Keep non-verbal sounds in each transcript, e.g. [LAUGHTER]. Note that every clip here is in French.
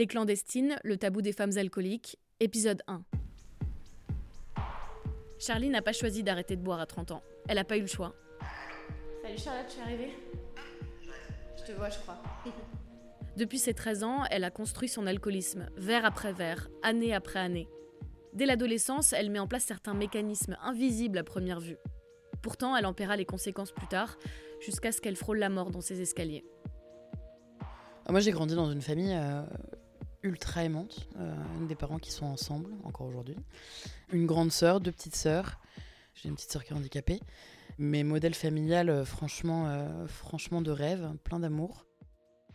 Les clandestines, le tabou des femmes alcooliques, épisode 1. Charlie n'a pas choisi d'arrêter de boire à 30 ans. Elle n'a pas eu le choix. Salut Charlotte, tu es arrivée? Je te vois, je crois. [LAUGHS] Depuis ses 13 ans, elle a construit son alcoolisme, verre après verre, année après année. Dès l'adolescence, elle met en place certains mécanismes invisibles à première vue. Pourtant, elle en paiera les conséquences plus tard, jusqu'à ce qu'elle frôle la mort dans ses escaliers. Ah, moi, j'ai grandi dans une famille euh, ultra aimante, euh, une des parents qui sont ensemble encore aujourd'hui, une grande sœur, deux petites sœurs. J'ai une petite sœur qui est handicapée. Mes modèles familiales, euh, franchement, euh, franchement de rêve, plein d'amour.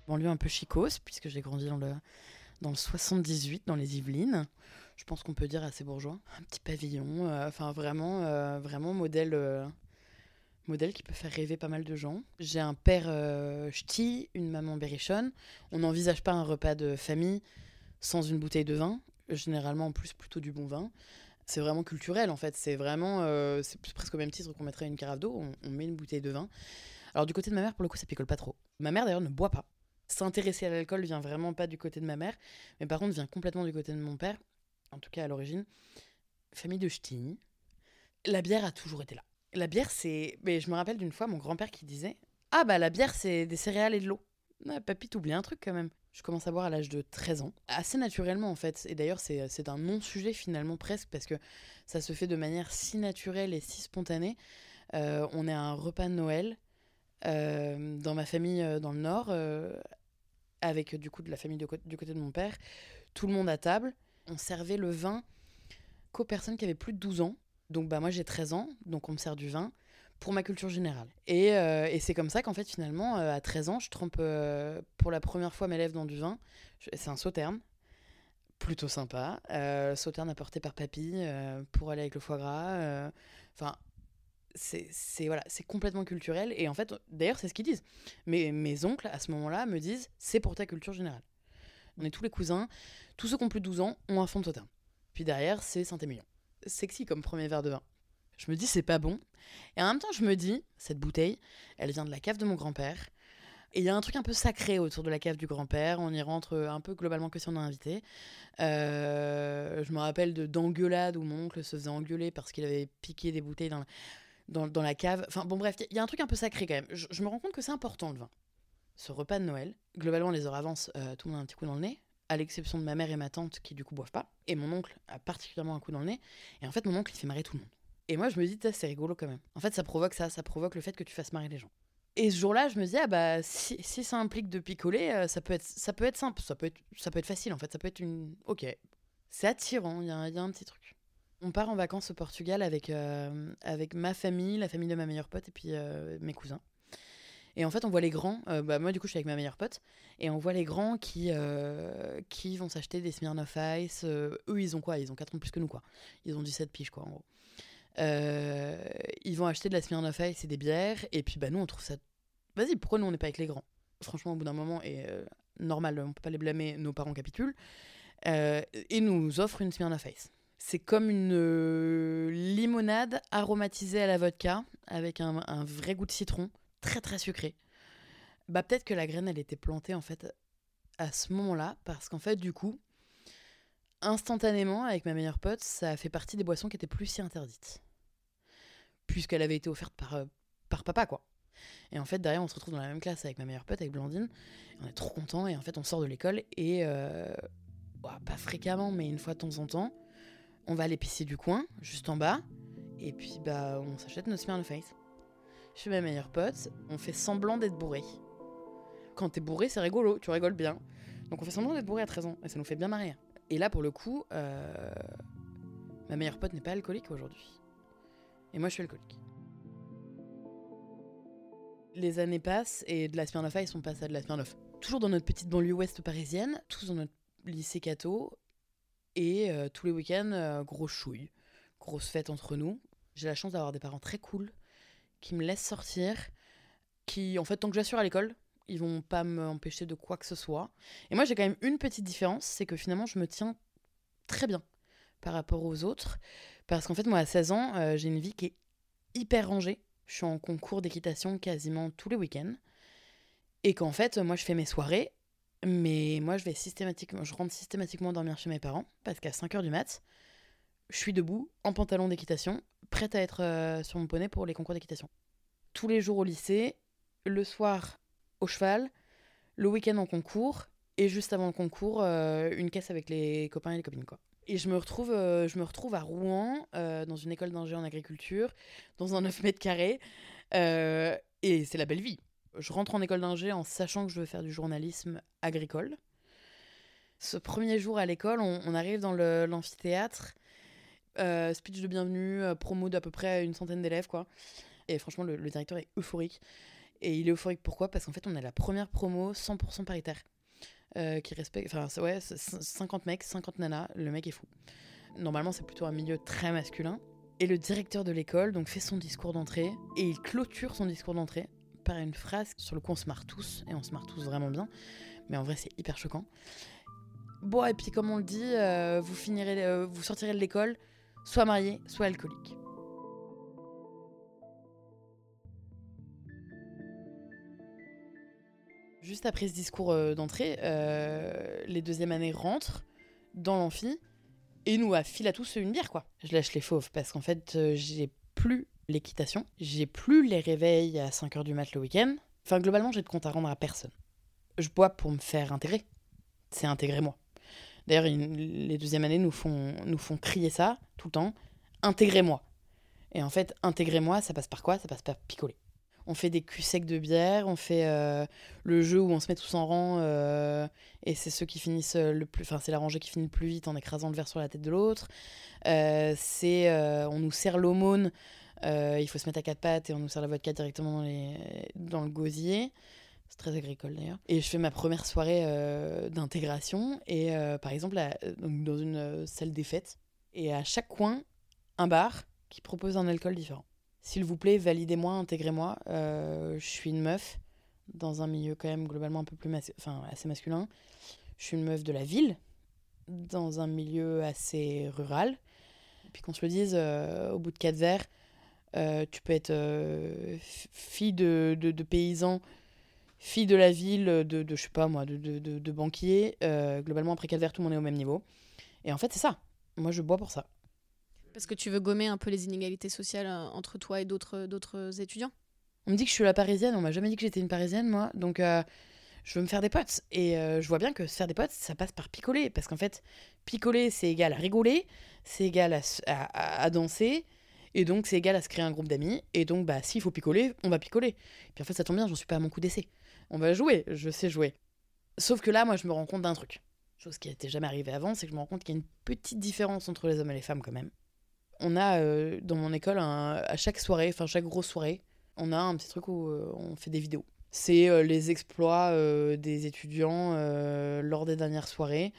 Banlieue un peu chicose, puisque j'ai grandi dans le, dans le 78, dans les Yvelines. Je pense qu'on peut dire assez bourgeois. Un petit pavillon, enfin vraiment, vraiment modèle, modèle qui peut faire rêver pas mal de gens. J'ai un père ch'ti, une maman berrichonne. On n'envisage pas un repas de famille sans une bouteille de vin. Généralement, en plus, plutôt du bon vin. C'est vraiment culturel en fait. C'est vraiment, euh, c'est presque au même titre qu'on mettrait une carafe d'eau. On, met une bouteille de vin. Alors du côté de ma mère, pour le coup, ça picole pas trop. Ma mère d'ailleurs ne boit pas. S'intéresser à l'alcool vient vraiment pas du côté de ma mère, mais par contre vient complètement du côté de mon père. En tout cas à l'origine, famille de ch'ti. La bière a toujours été là. La bière, c'est. Mais je me rappelle d'une fois mon grand-père qui disait Ah bah la bière, c'est des céréales et de l'eau. Ah, papy, t'oublies un truc quand même. Je commence à boire à l'âge de 13 ans. Assez naturellement en fait. Et d'ailleurs, c'est un non-sujet finalement presque parce que ça se fait de manière si naturelle et si spontanée. Euh, on est à un repas de Noël euh, dans ma famille euh, dans le Nord, avec du coup de la famille du côté de mon père. Tout le monde à table. On servait le vin qu'aux personnes qui avaient plus de 12 ans. Donc bah moi j'ai 13 ans, donc on me sert du vin pour ma culture générale. Et, euh, et c'est comme ça qu'en fait finalement euh, à 13 ans je trempe euh, pour la première fois mes lèvres dans du vin. C'est un sauterne, plutôt sympa. Sauterne apporté par papy pour aller avec le foie gras. Enfin c'est voilà, c'est complètement culturel et en fait d'ailleurs c'est ce qu'ils disent. Mes, mes oncles à ce moment-là me disent c'est pour ta culture générale. On est tous les cousins, tous ceux qui ont plus de 12 ans ont un fond de sauterne. Puis derrière c'est Saint-Émilion sexy comme premier verre de vin. Je me dis c'est pas bon. Et en même temps, je me dis, cette bouteille, elle vient de la cave de mon grand-père. Et il y a un truc un peu sacré autour de la cave du grand-père. On y rentre un peu globalement que si on est invité. Euh, je me rappelle de d'engueulades où mon oncle se faisait engueuler parce qu'il avait piqué des bouteilles dans la, cave. Enfin bon bref, il y a un truc un peu sacré quand même. Je, je me rends compte que c'est important le vin. Ce repas de Noël, globalement les heures avancent, euh, tout le monde a un petit coup dans le nez à l'exception de ma mère et ma tante qui du coup boivent pas. Et mon oncle a particulièrement un coup dans le nez. Et en fait, mon oncle, il fait marrer tout le monde. Et moi, je me dis, c'est rigolo quand même. En fait, ça provoque ça, ça provoque le fait que tu fasses marrer les gens. Et ce jour-là, je me dis, ah bah, si, si ça implique de picoler, euh, ça, peut être, ça peut être simple, ça peut être, ça peut être facile en fait, ça peut être une. Ok. C'est attirant, il y, a- y a un petit truc. On part en vacances au Portugal avec, euh, avec ma famille, la famille de ma meilleure pote et puis euh, mes cousins. Et en fait, on voit les grands, bah, moi du coup, je suis avec ma meilleure pote, et on voit les grands qui, qui vont s'acheter des Smirnoff Ice. eux, ils ont quoi? Ils ont 4 ans plus que nous, quoi. Ils ont 17 piges, quoi, en gros. Euh, ils vont acheter de la Smirnoff Ice et des bières, et puis bah, nous, on trouve ça. Vas-y, pourquoi nous, on n'est pas avec les grands? Franchement, au bout d'un moment, et euh, normal, on peut pas les blâmer, nos parents capitulent, euh, et nous offrent une Smirnoff Ice. C'est comme une limonade aromatisée à la vodka, avec un, un vrai goût de citron, très très sucré. Bah peut-être que la graine, elle était plantée en fait à ce moment-là, parce qu'en fait, du coup, instantanément, avec ma meilleure pote, ça fait partie des boissons qui étaient plus si interdites. Puisqu'elle avait été offerte par, euh, par papa, quoi. Et en fait, derrière, on se retrouve dans la même classe avec ma meilleure pote, avec Blandine. On est trop contents, et en fait, on sort de l'école, et euh, pas fréquemment, mais une fois de temps en temps, on va à l'épicier du coin, juste en bas, et puis bah, on s'achète nos Smirnoff suis ma meilleure pote, on fait semblant d'être bourré. Quand t'es bourré, c'est rigolo, tu rigoles bien. Donc on fait semblant d'être bourré à 13 ans, et ça nous fait bien marrer. Et là, pour le coup, euh, ma meilleure pote n'est pas alcoolique aujourd'hui. Et moi, je suis alcoolique. Les années passent, et de la Smirnoff Ice, on passe à de la Smirnoff. Toujours dans notre petite banlieue ouest parisienne, tous dans notre lycée Cato, et euh, tous les week-ends, euh, grosse chouille, grosse fête entre nous. J'ai la chance d'avoir des parents très cool, qui me laissent sortir, qui, en fait, tant que j'assure à l'école, ils vont pas m'empêcher de quoi que ce soit. Et moi, j'ai quand même une petite différence, c'est que finalement, je me tiens très bien par rapport aux autres. Parce qu'en fait, moi, à 16 ans, euh, j'ai une vie qui est hyper rangée. Je suis en concours d'équitation quasiment tous les week-ends. Et qu'en fait, moi, je fais mes soirées Mais moi, je vais systématiquement, je rentre systématiquement dormir chez mes parents parce qu'à 5h du mat, je suis debout, en pantalon d'équitation, prête à être euh, sur mon poney pour les concours d'équitation. Tous les jours au lycée, le soir au cheval, le week-end en concours, et juste avant le concours, euh, une caisse avec les copains et les copines. Quoi. Et je me retrouve, euh, je me retrouve à Rouen, dans une école d'ingé en agriculture, dans un 9 mètres carrés, et c'est la belle vie. Je rentre en école d'ingé en sachant que je veux faire du journalisme agricole. Ce premier jour à l'école, on, arrive dans l'amphithéâtre. Euh, speech de bienvenue, euh, promo d'à peu près une centaine d'élèves, quoi. Et franchement, le, directeur est euphorique. Et il est euphorique pourquoi? Parce qu'en fait, on est la première promo 100% paritaire. Euh, qui respecte. Enfin, ouais, 50 mecs, 50 nanas, le mec est fou. Normalement, c'est plutôt un milieu très masculin. Et le directeur de l'école donc fait son discours d'entrée et il clôture son discours d'entrée par une phrase sur le coup on se marre tous et on se marre tous vraiment bien, mais en vrai c'est hyper choquant. Bon et puis comme on le dit, vous finirez, vous sortirez de l'école, soit marié, soit alcoolique. Juste après ce discours euh, d'entrée, euh, les deuxièmes années rentrent dans l'amphi et nous affilent à tous une bière, quoi. Je lâche les fauves parce qu'en fait, euh, j'ai plus l'équitation, j'ai plus les réveils à 5h du mat le week-end. Enfin, globalement, j'ai de compte à rendre à personne. Je bois pour me faire intégrer. C'est intégrer moi. D'ailleurs, les deuxièmes années nous font, nous font crier ça tout le temps. Intégrez-moi. Et en fait, intégrez-moi, ça passe par quoi? Ça passe par picoler. On fait des culs secs de bière, on fait euh, le jeu où on se met tous en rang euh, et c'est ceux qui finissent le plus. Enfin, c'est la rangée qui finit le plus vite en écrasant le verre sur la tête de l'autre. Euh, c'est on nous sert l'aumône, il faut se mettre à quatre pattes et on nous sert la vodka directement dans, dans le gosier. C'est très agricole d'ailleurs. Et je fais ma première soirée euh, d'intégration. Et euh, par exemple, dans une euh, salle des fêtes. Et à chaque coin, un bar qui propose un alcool différent. S'il vous plaît, validez-moi, intégrez-moi. je suis une meuf dans un milieu quand même globalement un peu plus enfin, assez masculin. Je suis une meuf de la ville dans un milieu assez rural. Puis qu'on se le dise, au bout de quatre verres, tu peux être fille de, de, paysans fille de la ville, de, de je sais pas moi, de, de, banquier. Euh, globalement, après Calvaire, tout le monde est au même niveau. Et en fait, c'est ça. Moi, je bois pour ça. Parce que tu veux gommer un peu les inégalités sociales euh, entre toi et d'autres, d'autres étudiants? On me dit que je suis la parisienne, on m'a jamais dit que j'étais une parisienne, moi. Donc, euh, je veux me faire des potes. Et je vois bien que se faire des potes, ça passe par picoler. Parce qu'en fait, picoler, c'est égal à rigoler, c'est égal à, danser. Et donc, c'est égal à se créer un groupe d'amis. Et donc, bah, s'il faut picoler, on va picoler. Puis en fait, ça tombe bien, j'en suis pas à mon coup d'essai on va jouer, je sais jouer. Sauf que là, moi, je me rends compte d'un truc. Chose qui n'était jamais arrivée avant, c'est que je me rends compte qu'il y a une petite différence entre les hommes et les femmes quand même. On a euh, dans mon école, à chaque soirée, enfin chaque grosse soirée, on a un petit truc où euh, on fait des vidéos. C'est euh, les exploits des étudiants lors des dernières soirées.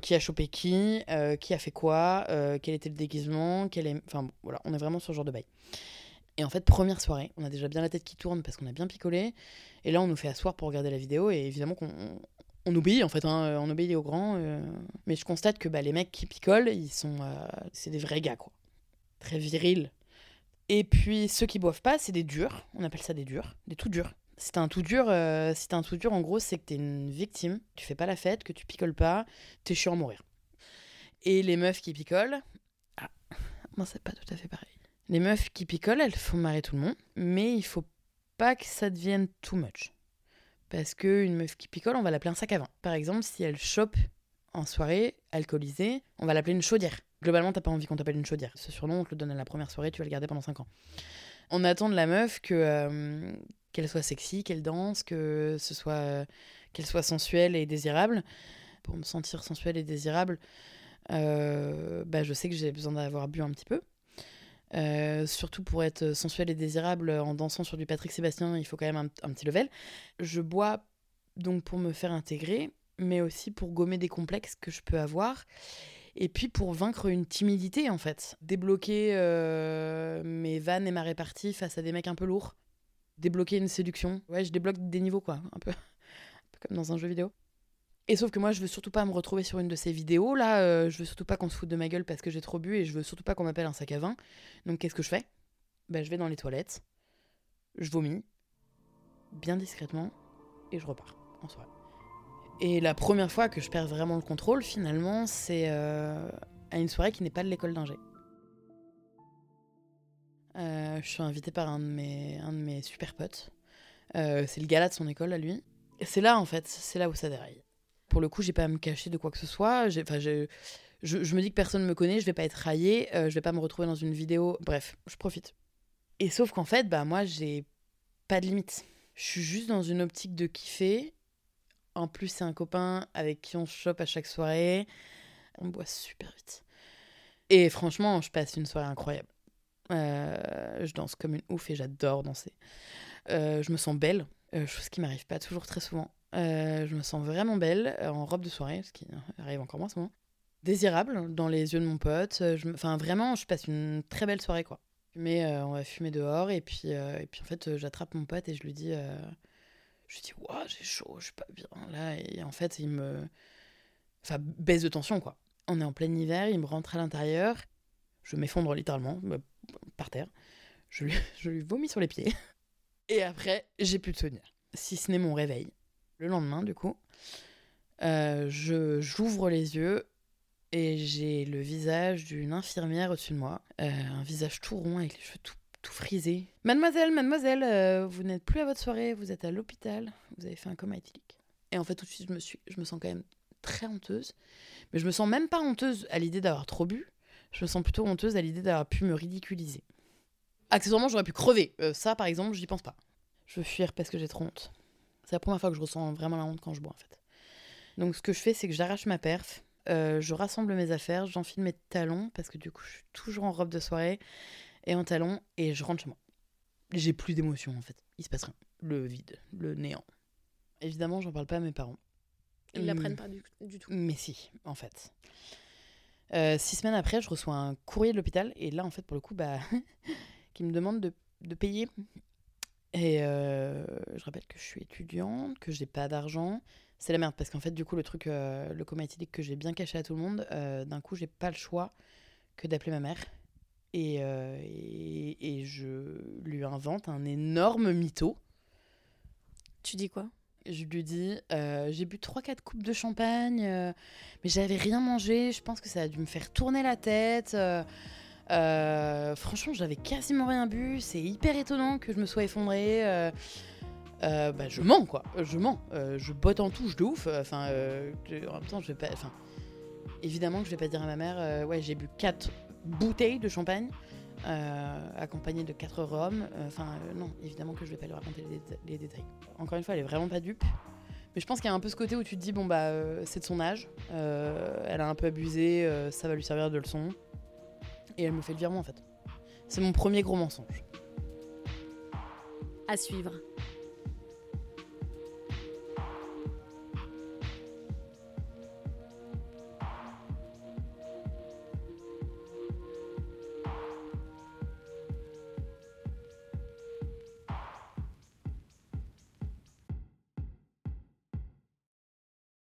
Qui a chopé qui, qui a fait quoi, quel était le déguisement, quel est... Enfin voilà, on est vraiment sur ce genre de bail. Et en fait, première soirée, on a déjà bien la tête qui tourne parce qu'on a bien picolé. Et là, on nous fait asseoir pour regarder la vidéo. Et évidemment qu'on on obéit, en fait. Hein, on obéit aux grands. Mais je constate que bah, les mecs qui picolent, ils sont. C'est des vrais gars, quoi. Très virils. Et puis, ceux qui boivent pas, c'est des durs. On appelle ça des durs. Des tout durs. T'es un tout dur, euh, si un tout dur, en gros, c'est que t'es une victime. Tu fais pas la fête, que tu picoles pas. T'es chiant à mourir. Et les meufs qui picolent. Ah, moi, c'est pas tout à fait pareil. Les meufs qui picolent, elles font marrer tout le monde, mais il faut pas que ça devienne too much. Parce qu'une meuf qui picole, on va l'appeler un sac à vin. Par exemple, si elle chope en soirée, alcoolisée, on va l'appeler une chaudière. Globalement, t'as pas envie qu'on t'appelle une chaudière. Ce surnom, on te le donne à la première soirée, tu vas le garder pendant 5 ans. On attend de la meuf que euh, qu'elle soit sexy, qu'elle danse, que ce soit qu'elle soit sensuelle et désirable. Pour me sentir sensuelle et désirable, euh, bah, je sais que j'ai besoin d'avoir bu un petit peu. Euh, surtout pour être sensuel et désirable en dansant sur du Patrick Sébastien, il faut quand même un, petit level. Je bois donc pour me faire intégrer, mais aussi pour gommer des complexes que je peux avoir. Et puis pour vaincre une timidité en fait. Débloquer euh, mes vannes et ma répartie face à des mecs un peu lourds. Débloquer une séduction. Ouais, je débloque des niveaux quoi, un peu, [LAUGHS] comme dans un jeu vidéo. Et sauf que moi, je veux surtout pas me retrouver sur une de ces vidéos. Là, euh, je veux surtout pas qu'on se foute de ma gueule parce que j'ai trop bu et je veux surtout pas qu'on m'appelle un sac à vin. Donc, qu'est-ce que je fais? Ben, Je vais dans les toilettes, je vomis, bien discrètement, et je repars en soirée. Et la première fois que je perds vraiment le contrôle, finalement, c'est euh, à une soirée qui n'est pas de l'école d'ingé. Euh, je suis invitée par un de mes, un super potes. Euh, c'est le gala de son école à lui. C'est là, en fait, c'est là où ça déraille. Pour le coup, j'ai pas à me cacher de quoi que ce soit. Je, je, me dis que personne ne me connaît, je vais pas être raillée, je vais pas me retrouver dans une vidéo. Bref, je profite. Et sauf qu'en fait, bah moi, j'ai pas de limite. Je suis juste dans une optique de kiffer. En plus, c'est un copain avec qui on chope à chaque soirée. On boit super vite. Et franchement, je passe une soirée incroyable. Euh, je danse comme une ouf et j'adore danser. Euh, je me sens belle, euh, chose qui m'arrive pas toujours très souvent. Je me sens vraiment belle en robe de soirée, ce qui arrive encore moins moment. Désirable dans les yeux de mon pote. Enfin, vraiment, je passe une très belle soirée, quoi. Mais on va fumer dehors et puis, et puis en fait, j'attrape mon pote et je lui dis, je dis, Ouah, j'ai chaud, je suis pas bien là. Et en fait, il me, enfin, baisse de tension, quoi. On est en plein hiver, il me rentre à l'intérieur, je m'effondre littéralement euh, par terre, je lui, [LAUGHS] vomis sur les pieds. [LAUGHS] Et après, j'ai de souvenirs, si ce n'est mon réveil. Le lendemain, du coup, euh, j'ouvre les yeux et j'ai le visage d'une infirmière au-dessus de moi, Euh, un visage tout rond avec les cheveux tout, tout frisés. Mademoiselle, mademoiselle, euh, vous n'êtes plus à votre soirée, vous êtes à l'hôpital, vous avez fait un coma éthylique. Et en fait, tout de suite, je me, suis, je me sens quand même très honteuse. Mais je me sens même pas honteuse à l'idée d'avoir trop bu. Je me sens plutôt honteuse à l'idée d'avoir pu me ridiculiser. Accessoirement, j'aurais pu crever. Euh, ça, par exemple, j'y pense pas. Je veux fuir parce que j'ai trop honte. C'est la première fois que je ressens vraiment la honte quand je bois, en fait. Donc, ce que je fais, c'est que j'arrache ma perf, euh, je rassemble mes affaires, j'enfile mes talons, parce que du coup, je suis toujours en robe de soirée et en talons, et je rentre chez moi. J'ai plus d'émotion, en fait. Il se passe rien. Le vide, le néant. Évidemment, j'en parle pas à mes parents. Ils l'apprennent pas du, du tout. Mais si, en fait. Euh, six semaines après, je reçois un courrier de l'hôpital et là, en fait, pour le coup, bah, [LAUGHS] qui me demande de, de payer. Et euh, je rappelle que je suis étudiante, que j'ai pas d'argent. C'est la merde parce qu'en fait, du coup, le truc, euh, le coma éthylique que j'ai bien caché à tout le monde, d'un coup, j'ai pas le choix que d'appeler ma mère. Et, euh, et, et je lui invente un énorme mytho. Tu dis quoi? Je lui dis, euh, j'ai bu 3-4 coupes de champagne, euh, mais j'avais rien mangé. Je pense que ça a dû me faire tourner la tête. euh, franchement, j'avais quasiment rien bu. C'est hyper étonnant que je me sois effondrée. bah, je mens, quoi. Je mens. Je botte en touche de ouf. Enfin, en même temps, je vais pas. Enfin, évidemment que je vais pas dire à ma mère, ouais, j'ai bu 4 bouteilles de champagne. euh, accompagnées de 4 rhums. Euh, Enfin, euh, non, évidemment que je vais pas lui raconter les, déta- les détails. Encore une fois, elle est vraiment pas dupe. Mais je pense qu'il y a un peu ce côté où tu te dis, bon, bah, c'est de son âge, elle a un peu abusé, ça va lui servir de leçon. Et elle me fait le virement, en fait. C'est mon premier gros mensonge. À suivre.